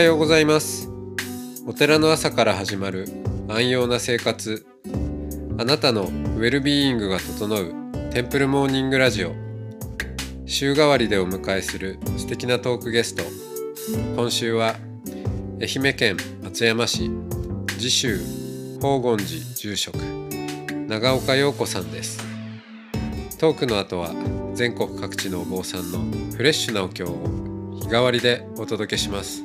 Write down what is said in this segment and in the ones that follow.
はようございます。お寺の朝から始まる安養な生活。あなたのウェルビーイングが整うテンプルモーニングラジオ。週替わりでお迎えする素敵なトークゲスト。今週は愛媛県松山市次州宝厳寺住職長岡陽子さんです。トークの後は全国各地のお坊さんのフレッシュなお経を日替わりでお届けします。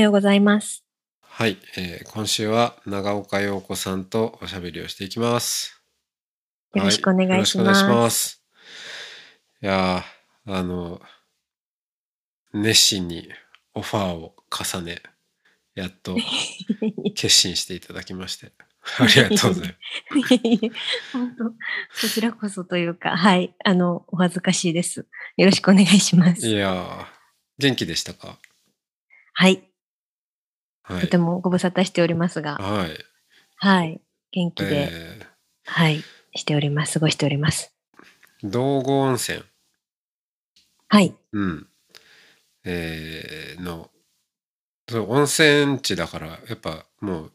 ようございます。はい、えー今週は長岡陽子さんとおしゃべりをしていきます。よろしくお願いしますはいします。いやー、あの、熱心にオファーを重ね、やっと 決心していただきまして、ありがとうございます。本当、こちらこそというか、はい、あの、お恥ずかしいです。よろしくお願いしまいす。やー、元気でしたか？はい、はいとて。もご無沙汰しておりますが、はい。はい、元気で、えはい、しております。過ごしております。ー、道後温泉、はい、うん。えー、の、そう温泉地だから、やっぱもう、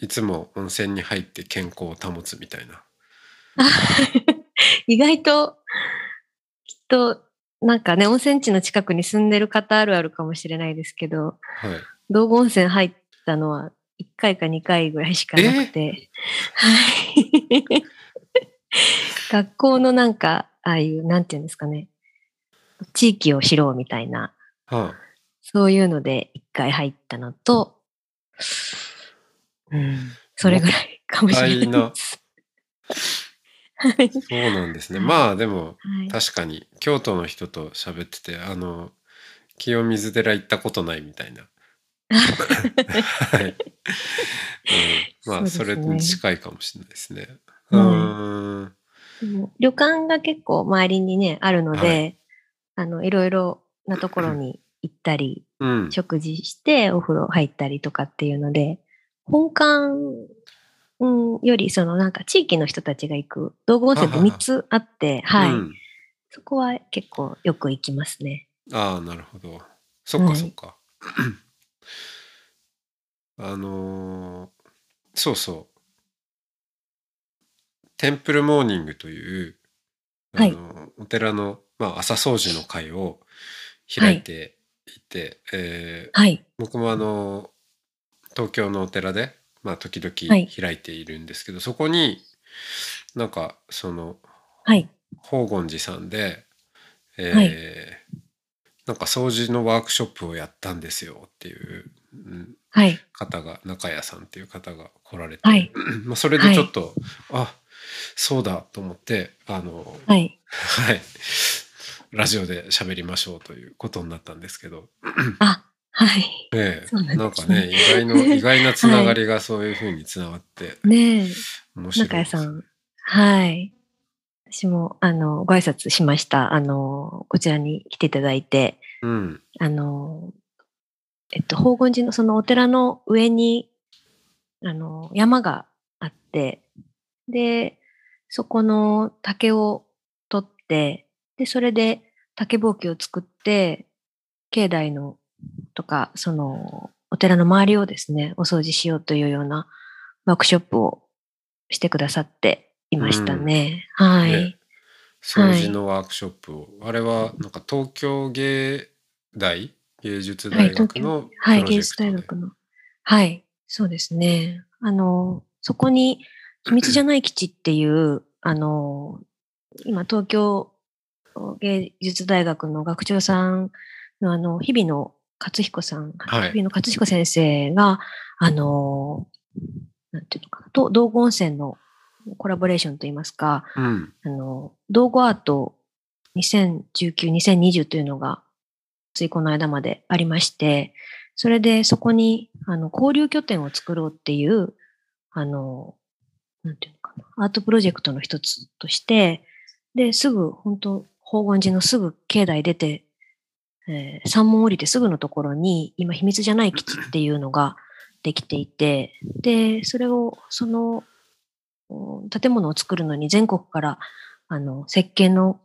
いつも温泉に入って健康を保つみたいな。意外と、きっと、なんかね、温泉地の近くに住んでる方あるあるかもしれないですけど、はい。道後温泉入ったのは1回か2回ぐらいしかなくて、はい。学校のなんか、ああいう、なんていうんですかね、地域を知ろうみたいな、はそういうので1回入ったのと、うん、それぐらいかもしれないです。はいい。そうなんですね。はいまあでも、はい確かに、京都の人と喋ってて、あの、清水寺行ったことないみたいな。はい。うん、まあ、それに近いかもしれないですね。うん。旅館が結構周りにね、あるので、はあの、いろいろなところに行ったり、うん。食事してお風呂入ったりとかっていうので、本館、うん、よりそのなんか地域の人たちが行く道後温泉ってははは3つあって、はい、うんそこは結構よく行きますね。ああ、なるほど。そっかはいそっか。あのーそうそう。テンプルモーニングという、あはいのお寺の、まあ、朝掃除の会を開いていて、えーはい。僕もあの東京のお寺で、まあ、時はい々開いているんですけど、そこになんかそのはい。宝厳寺さんで、えーはいなんか掃除のワークショップをやったんですよっていううんはい。方が中谷さんっていう方が来られて、はい。まあそれでちょっと、あそうだと思ってあの、はい。はいラジオで喋りましょうということになったんですけど、あ、はい。ええそうなんなんかねね意外の意外なつながりがそういうふうにつながってねえ、面白い中谷さん。はい。私も、あの、ご挨拶しました。あの、こちらに来ていただいて、うんあの、えっと、宝厳寺のそのお寺の上に、あの、山があって、で、そこの竹を取って、で、それで竹ぼうきを作って、境内のとか、その、お寺の周りをですね、お掃除しようというようなワークショップをしてくださっていましたね。はい。ね掃除のワークショップを、あれはなんか東京芸大？芸術大学のプはい、芸術大学の。はい、そうですね。あの、そこに、秘密じゃない基地っていう、あの、今、東京芸術大学の学長さんの、あの、日々野勝彦さん、はい。日々野勝彦先生が、あの、なんていうのかな、と道後温泉のコラボレーションといいますか、うん。あの、道後アート2019、2020というのがついこの間までありまして、それでそこに、あの、交流拠点を作ろうっていう、あの、なんていうのかな、アートプロジェクトの一つとして、で、すぐ、本当宝厳寺のすぐ境内出て、えー山門降りてすぐのところに、今、秘密じゃない基地っていうのができていて、で、それを、その、お建物を作るのに全国から、あの、設計の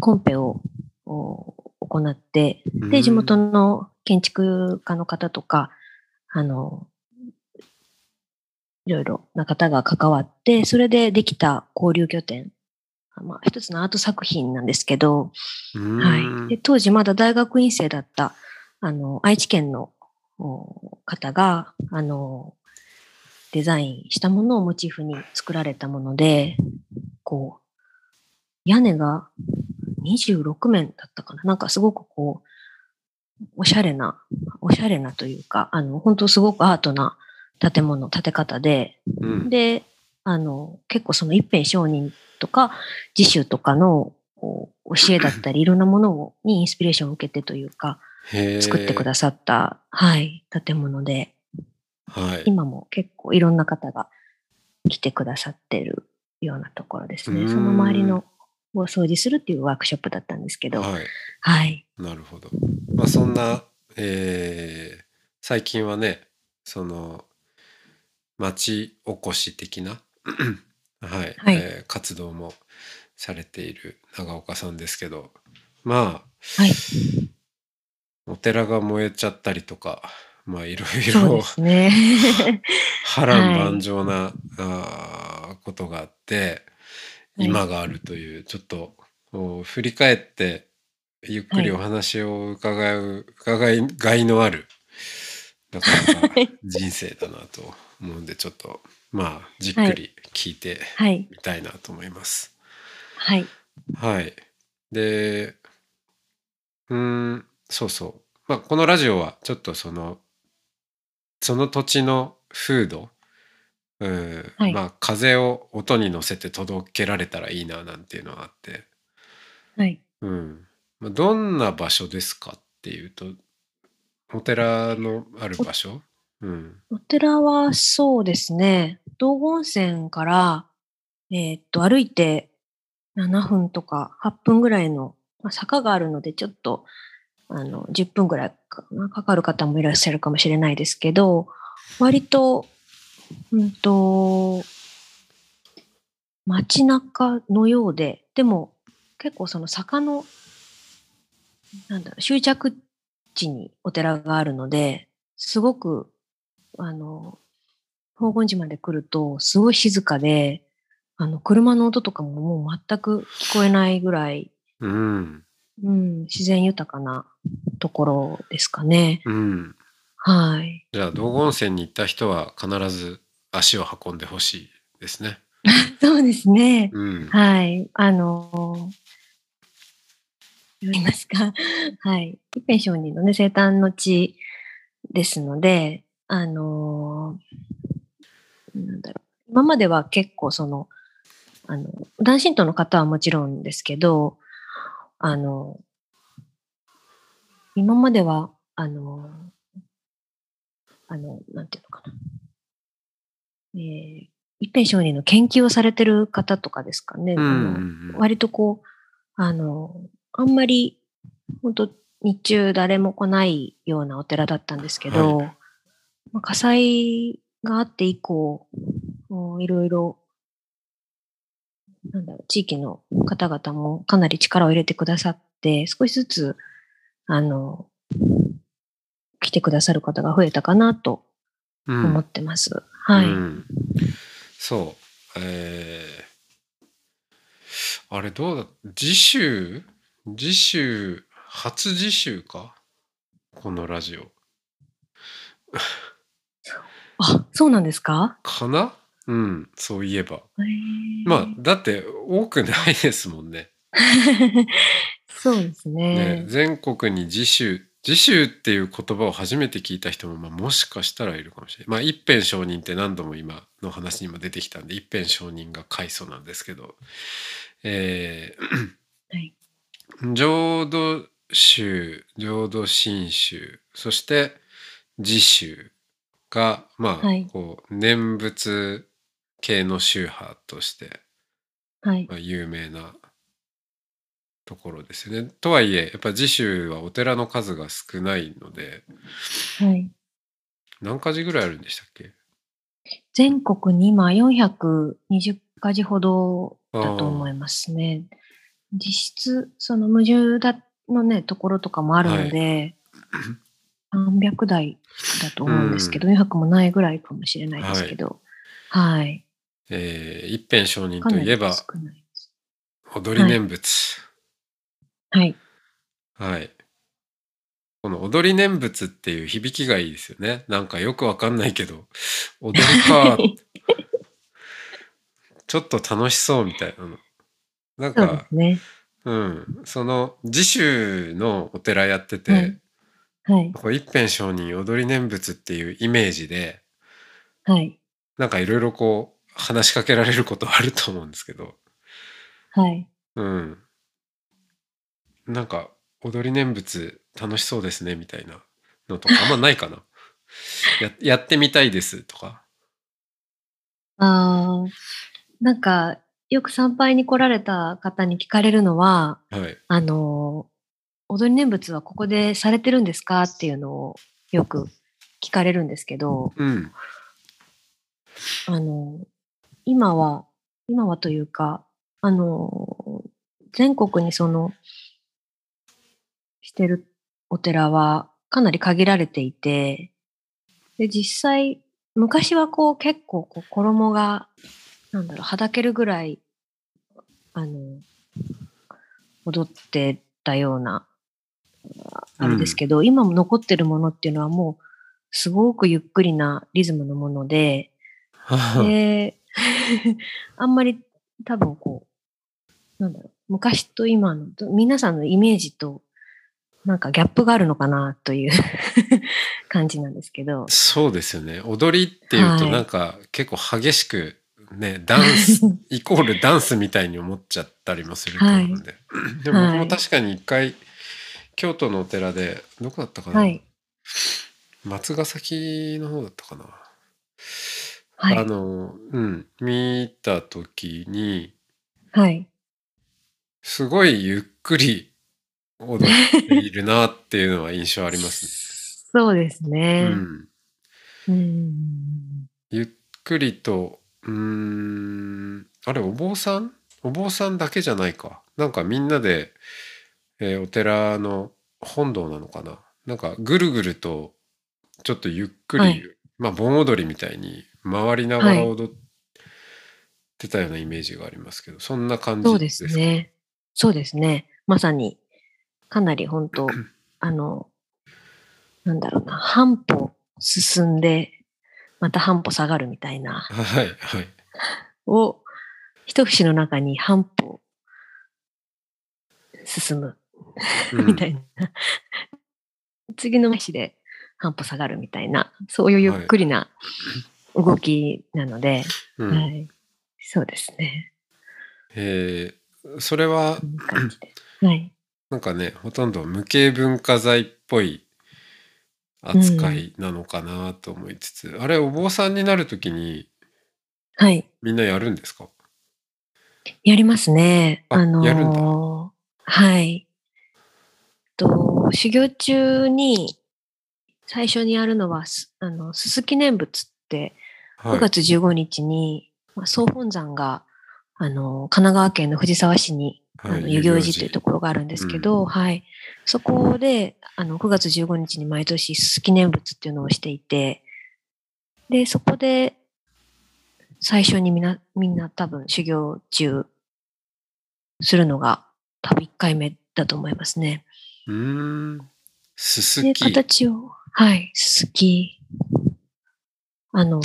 コンペをお行って、で、地元の建築家の方とか、あの、いろいろな方が関わって、それでできた交流拠点。まあ、一つのアート作品なんですけど、うんはい。で、当時まだ大学院生だった、あの、愛知県のお方が、あの、デザインしたものをモチーフに作られたもので、こう、屋根が26面だったかな。なんかすごくこう、おしゃれな、おしゃれなというか、あの、本当すごくアートな建物、建て方で、うん。で、あの、結構その一辺商人とか、自主とかのこう教えだったり、いろんなものをにインスピレーションを受けてというか、作ってくださった、はい、建物で、はい。今も結構いろんな方が来てくださってるようなところですね。その周りのを掃除するっていうワークショップだったんですけど、はい。はい。なるほど。まあそんな、えー最近はねその町おこし的な、はいはいえー活動もされている長岡さんですけどまあはい。お寺が燃えちゃったりとかまあいろいろ。波乱万丈な、あーことがあってはい今があるというちょっと振り返ってゆっくりお話を伺う、伺いがいのあるなかなか人生だなと思うんでちょっとまあじっくり聞いてはい。みたいなと思います。はい。はい。で、うーん、そうそう。まあ、このラジオはちょっとその、その土地の風土、うん、はいまあ、風を音に乗せて届けられたらいいななんていうのがあって、はい。うん。まあ、どんな場所ですかっていうと、お寺のある場所？うん。お寺はそうですね、道後温泉から、えーっと、歩いて7分とか8分ぐらいの、まあ、坂があるので、ちょっと、あの、10分ぐらいかかる方もいらっしゃるかもしれないですけど、割と、うんと、街中のようで、でも結構その坂の、なんだろ、終着地にお寺があるので、すごくあの、宝厳寺まで来ると、すごい静かで、あの、車の音とかももう全く聞こえないぐらい、うん。うん、自然豊かなところですかね。うん。はい。じゃあ、道後温泉に行った人は必ず足を運んでほしいですね。そうですね。うん。はい。あの言いますか？はい。一辺上人のね、生誕の地ですので、あのなんだろう。今までは結構その、あの、男神道の方はもちろんですけど、あの、今までは、あの、あの、なんていうのかな。えー一辺上人の研究をされてる方とかですかね。割とこう、あの、あんまり、本当日中誰も来ないようなお寺だったんですけど、はまあ、火災があって以降、いろいろ、なんだろう、地域の方々もかなり力を入れてくださって、少しずつ、あの、来てくださる方が増えたかなとうん思ってます。はい。うんそう。えーあれどうだ次週次週初次週か？このラジオ。あ、そうなんですか？かな？うん、そういえば。へーまあ、だって多くないですもんね。そうですねね。全国に次週次週っていう言葉を初めて聞いた人も、まあ、もしかしたらいるかもしれない。まあ一辺承認って何度も今の話にも出てきたんで一辺承認が開祖なんですけど、えーはい。浄土宗、浄土真宗、そして自宗が、まあ、はいこう、念仏系の宗派として、はい。まあ、有名なところですよね。とはいえ、やっぱ自宗はお寺の数が少ないので、はい。何か寺ぐらいあるんでしたっけ？全国に今420か所ほどだと思いますね。実質、その無重だのね、ところとかもあるので、300台だと思うんですけど、400もないぐらいかもしれないですけど、はい。えー一辺上人かなりといえば。踊り念仏。はい。はい。この踊り念仏っていう響きがいいですよね。なんかよくわかんないけど、踊りか、ちょっと楽しそうみたいなの。なんか、すね。うん、その自宗のお寺やってて、はいはい。一辺上人踊り念仏っていうイメージで、はい。なんかいろいろこう話しかけられることあると思うんですけど、はい。うん。なんか踊り念仏楽しそうですねみたいなのとか あんまないかな。ややってみたいですとか。あーなんか、よく参拝に来られた方に聞かれるのは、はい。あの、踊り念仏はここでされてるんですかっていうのをよく聞かれるんですけど、うん。あの、今は、今はというか、あの、全国にその、してるお寺はかなり限られていて、で、実際、昔はこう結構こう衣が、なんだろう、はだけるぐらい、あの、踊ってたような、あれですけど、今も残ってるものっていうのはもう、すごくゆっくりなリズムのもので、で、あんまり多分こう、なんだろう、昔と今の、皆さんのイメージと、なんかギャップがあるのかなという 感じなんですけど。そうですよね。踊りっていうとはいなんか結構激しくね、ダンス、イコールダンスみたいに思っちゃったりもすると思うんで。でも僕も確かに一回、京都のお寺で、どこだったかな、はい。松ヶ崎の方だったかな、はいあの、うん、見た時に、はい。すごいゆっくり踊っているなっていうのは印象あります そうですね。ね。うん。うん。ゆっくりと、うーん、あれ、お坊さん？お坊さんだけじゃないか。なんかみんなで、えーお寺の本堂なのかな？なんかぐるぐると、ちょっとゆっくり、はいまあ盆踊りみたいに回りながら踊ってたようなイメージがありますけど、そんな感じそうですすね。そうですね。まさに、かなり本当 あの、なんだろうな、半歩進んで、また半歩下がるみたいな、はい、はい。を、一節の中に半歩進むうんみたいな。次の飯で半歩下がるみたいな、そういうゆっくりな動きなので、うんはい。そうですね。えーそれは。はい。なんかねほとんど無形文化財っぽい扱いなのかなと思いつつ、あれお坊さんになるときにはい。みんなやるんですか？やりますね。ああのーやるんだはい。と、修行中に最初にやるのは、すあの、すすき念仏って、はい9月15日に、まあ、総本山が、あの、神奈川県の藤沢市に、あはいの遊行寺というところがあるんですけど、はい。そこで、あの、9月15日に毎年すすき念仏っていうのをしていて、で、そこで、最初にみんな、みんな多分修行中するのが多分1回目だと思いますね。うーん。すすで、き形を、はい、すすき、あの、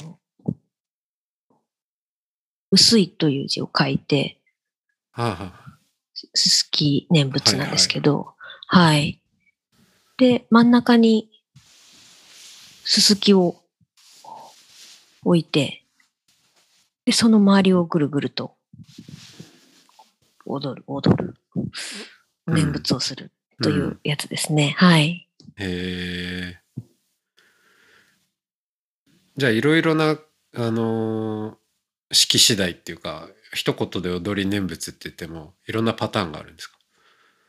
薄いという字を書いて、すすき念仏なんですけど、はい、で、真ん中にすすきを置いて、で、その周りをぐるぐると踊る、踊る、念仏をする。というやつですね。はい。へえ。じゃあいろいろな、あのー式次第っていうか、一言で踊り念仏って言っても、いろんなパターンがあるんですか？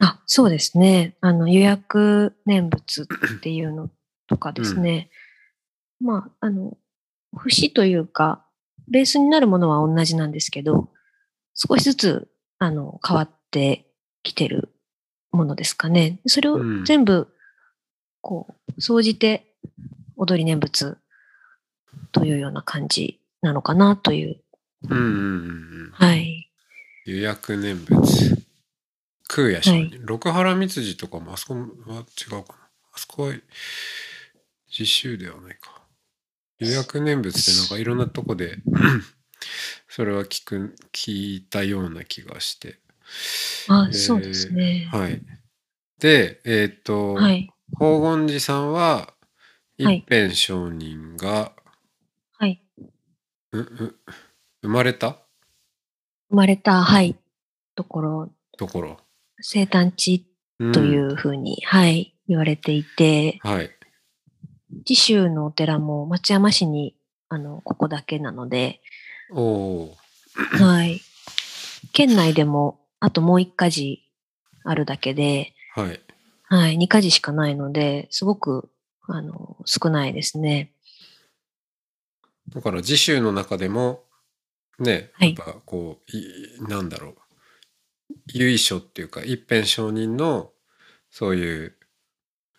あ、そうですね。あの、予約念仏っていうのとかですね。まあ、あの、節というか、ベースになるものは同じなんですけど、少しずつ、あの、変わってきてるものですかね。それをうん全部、こう、総じて踊り念仏というような感じなのかなという。うんうんうんうん。はい。予約念仏。空也上人、はい六原蜜寺とかもあそこは違うかな。あそこは実習ではないか。予約念仏ってなんかいろんなとこで それは聞く、聞いたような気がして。あ、えーそうですね。はい。で、えっ、と、はい。宝厳寺さんは、はい一辺上人が、はい。うう生まれた？生まれた、はい、ところ、ところ。生誕地うんというふうに、はい、言われていて、はい。次州のお寺も松山市に、あの、ここだけなので、おおはい。県内でも、あともう一家寺あるだけで、ー。はい。はい、二家寺しかないので、すごく、あの、少ないですね。だから次週の中でもね、はい。やっぱこういなんだろう。由緒っていうか一辺上人のそういう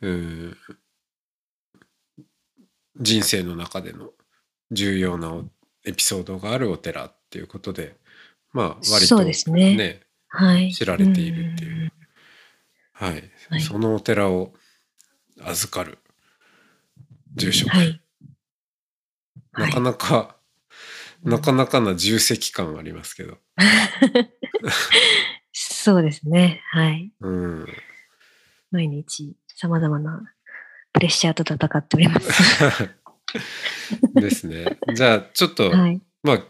う人生の中での重要なおエピソードがあるお寺っていうことでまあ割とそうですね。はい。知られているっていう。はい、はい。そのお寺を預かる住職、はい。なかなか、なかなかな重責感ありますけど。そうですね。はい。うん。毎日様々なプレッシャーと戦っております。ですね。じゃあ、ちょっと、はい。まあ、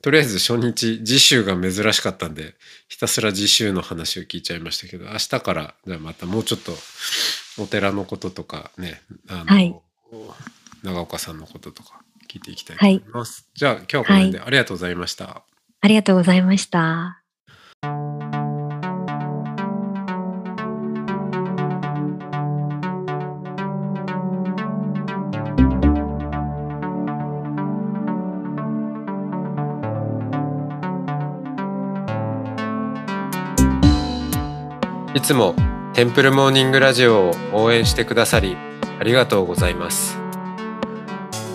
とりあえず初日、次週が珍しかったんで、ひたすら次週の話を聞いちゃいましたけど、明日から、じゃあまたもうちょっと、お寺のこととかね、あの、はい長岡さんのこととか聞いていきたいと思います。じゃあ、今日はこの辺でありがとうございました。ありがとうございました。いつもテンプルモーニングラジオを応援してくださりありがとうございます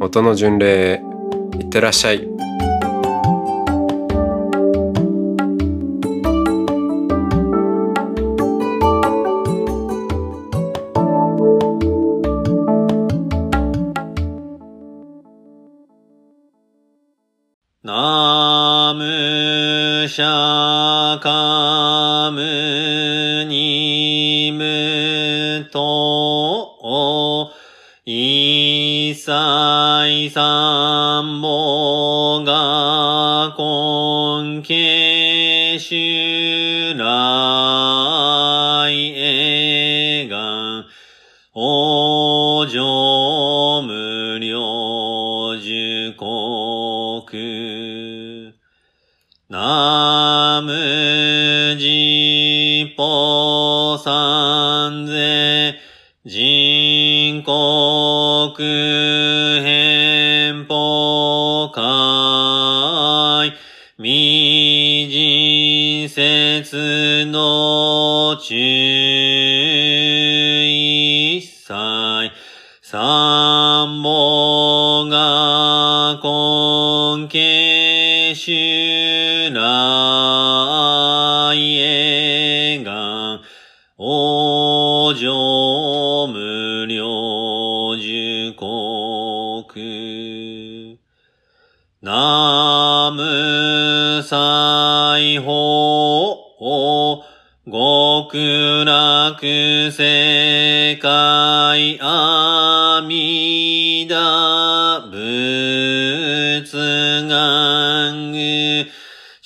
音の巡礼へいってらっしゃい。無量寿国。ナムジポサンゼ人国変法会未人説の中一切主来へが、往生無料受国。南無西方、極楽世界阿弥陀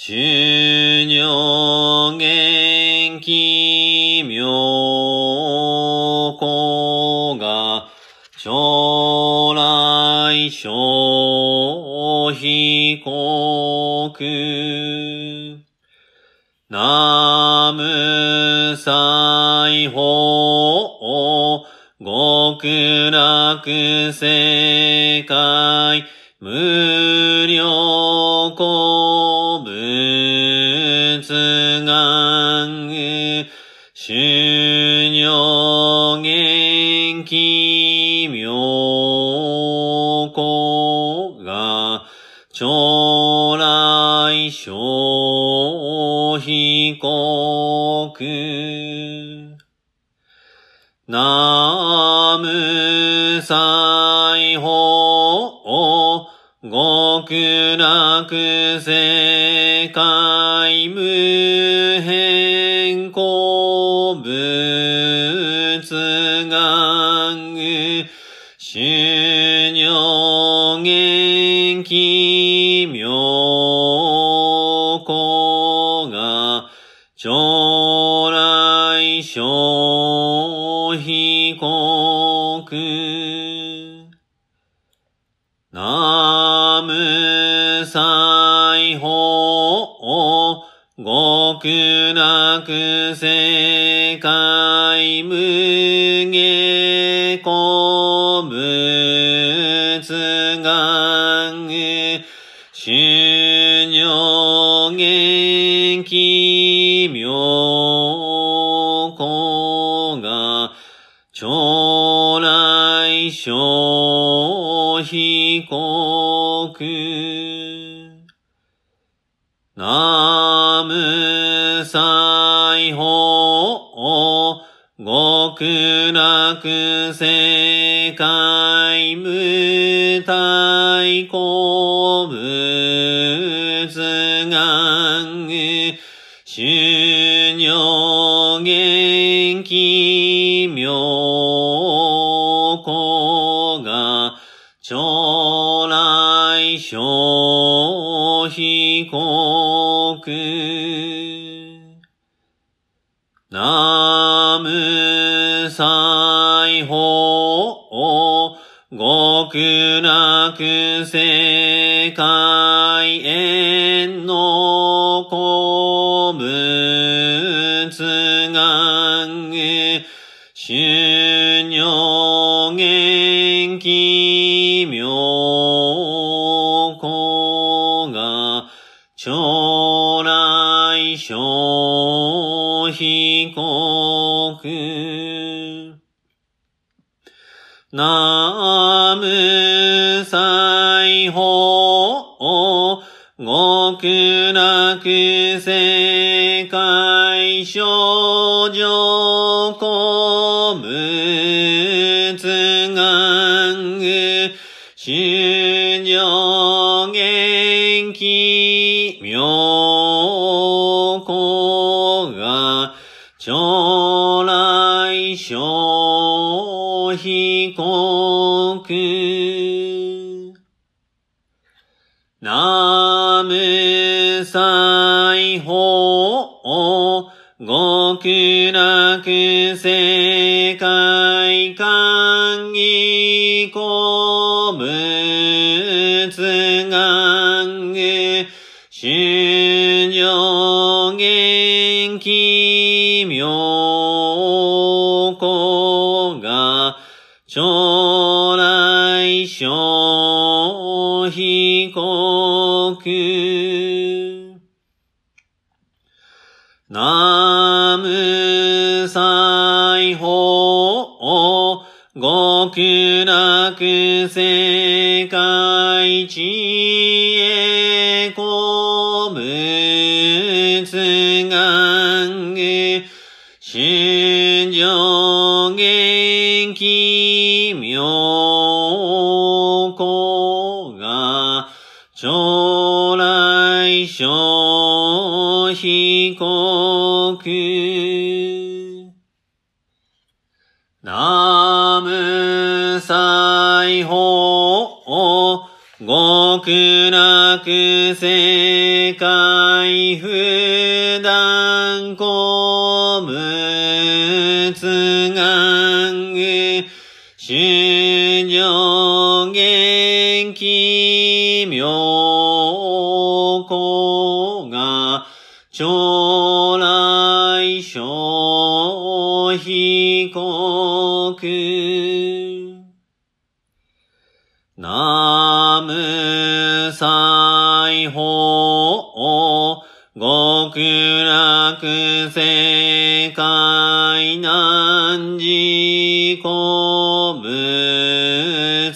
修行元気妙高が将来小非国。南無西方極楽世界無来小非国南無西方極楽世界無変古仏願修行元気。永遠の願修行元気妙子が、将来小被告。南無西方極楽世界知恵古仏願具心情元気妙子が将来小被告南無西方極楽世界普段古仏願具心情元気妙子が将来小被告世界南寺古仏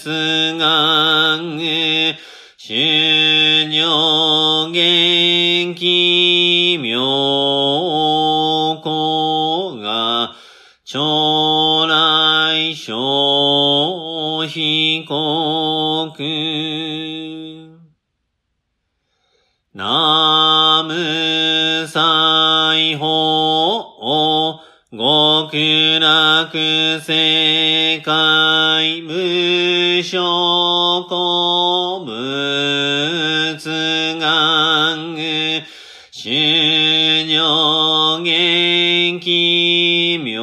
願具修行元気妙子が将来小被告南無西極楽世界無所古仏願具修行元気妙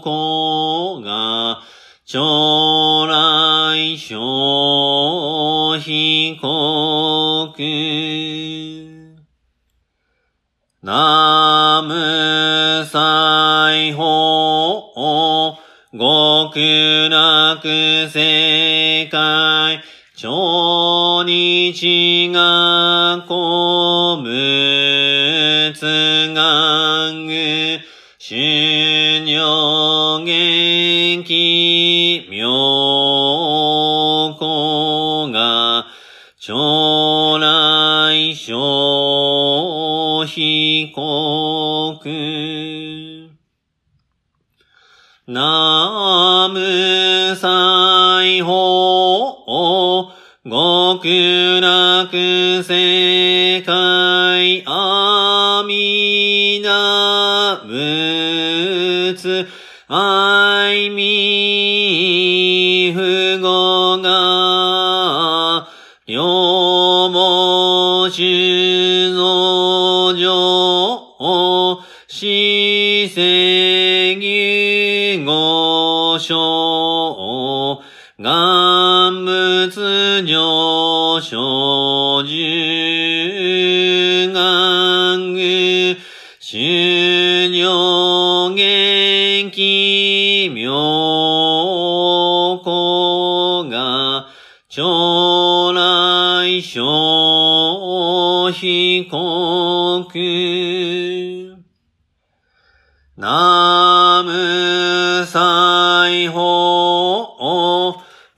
子が将来小被告南無西世界超日が古仏願具修行元気妙子が将来小被告南極楽世界阿弥陀仏愛弥不語が両文字。修行元気妙子が将来小被告南無西方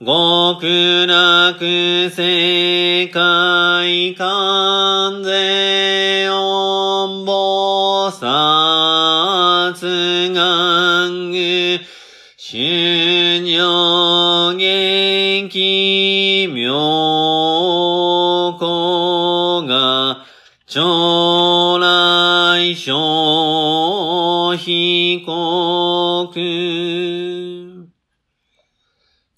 極楽世界観被告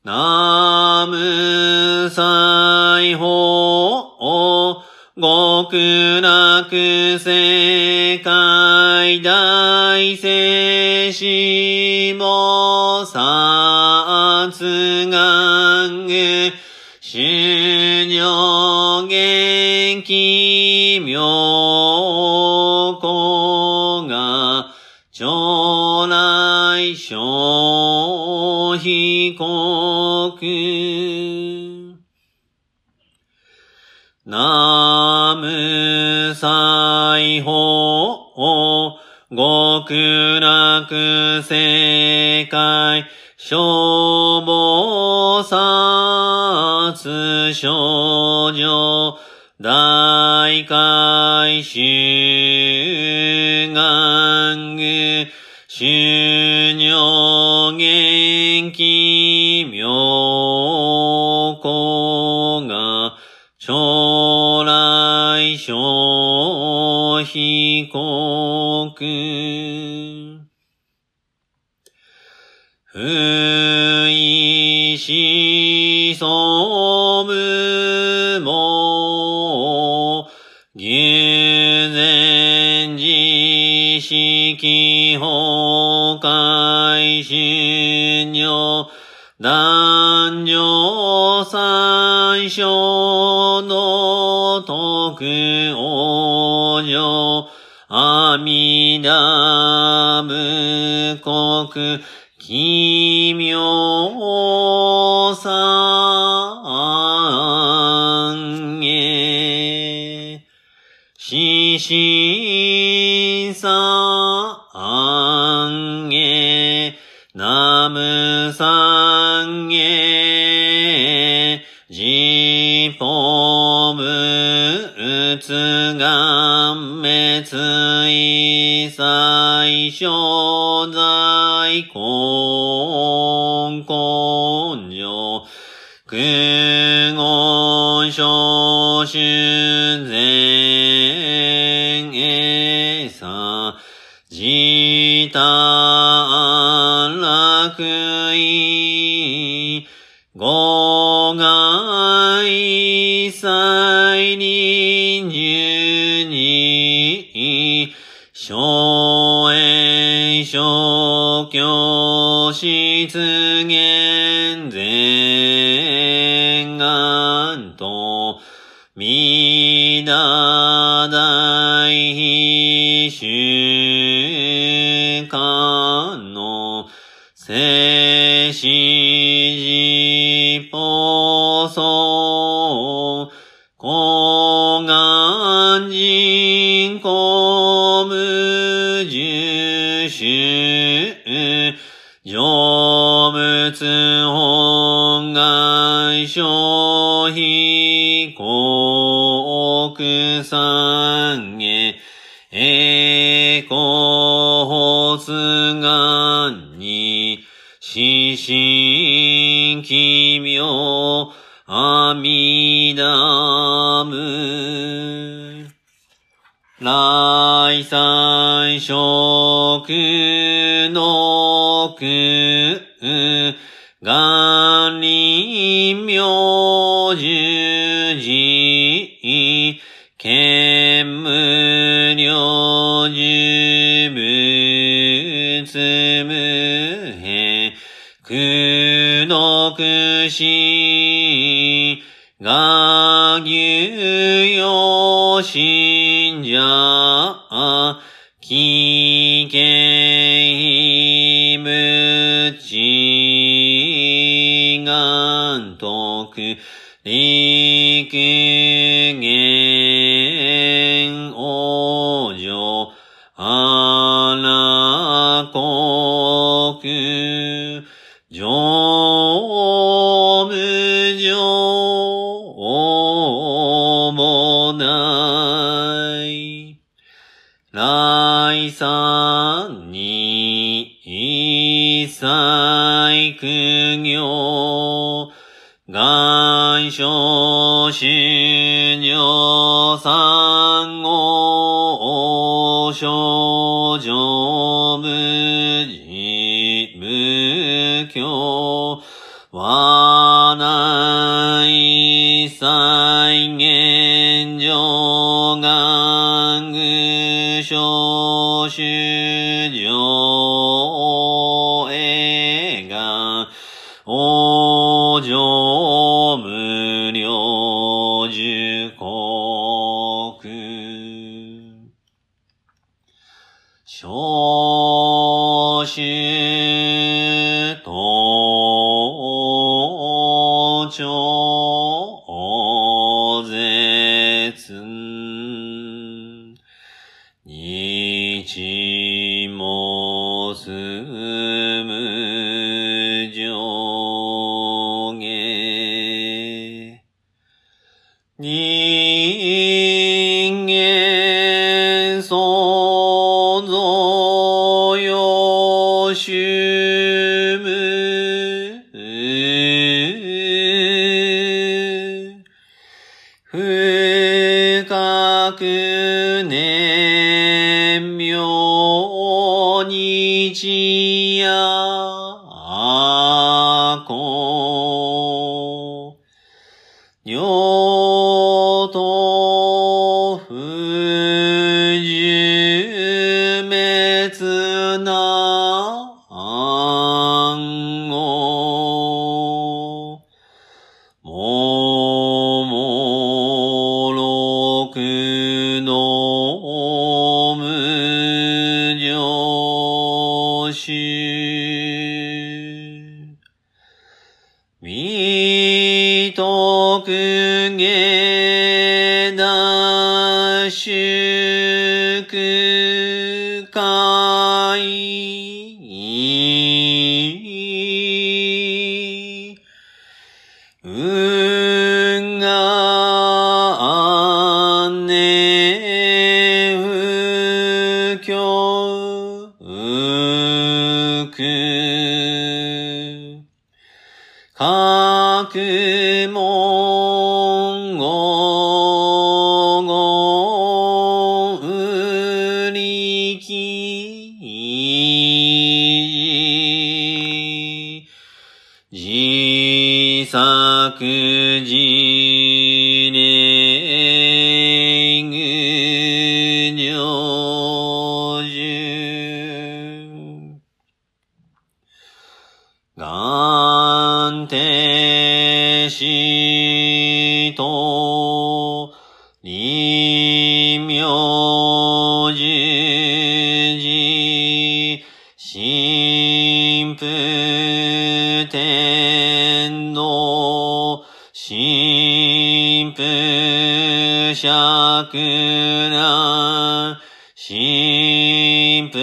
南無西方極楽世界大聖子菩薩願。具修行元気妙。来小被告。南無西方極楽世界消防殺症状大海修願修尿元気妙高が将来小被告不意思相無も、牛前自式法。崩壊信尿、男女最小の徳王女、阿弥陀無国、奇妙三へ、死神聖子死神奇妙阿弥陀無来三食の苦願徳超国芸釈羅神父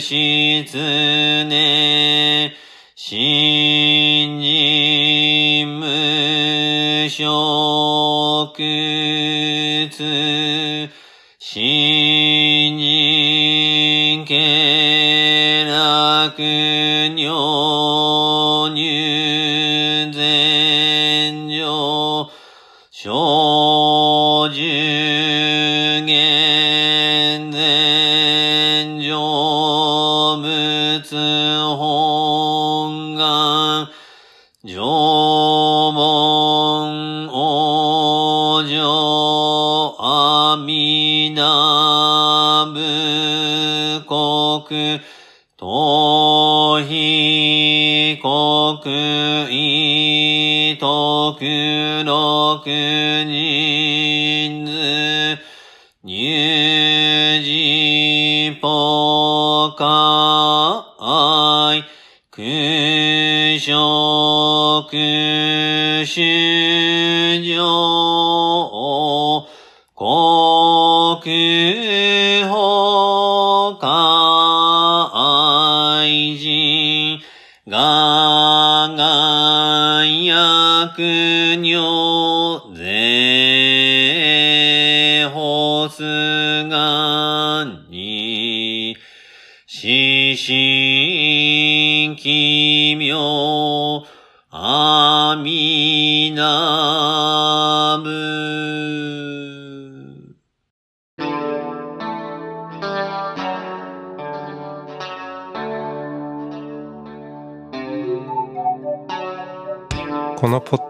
失念新人無職通新人経楽六人図入寺ポカイ空食主上国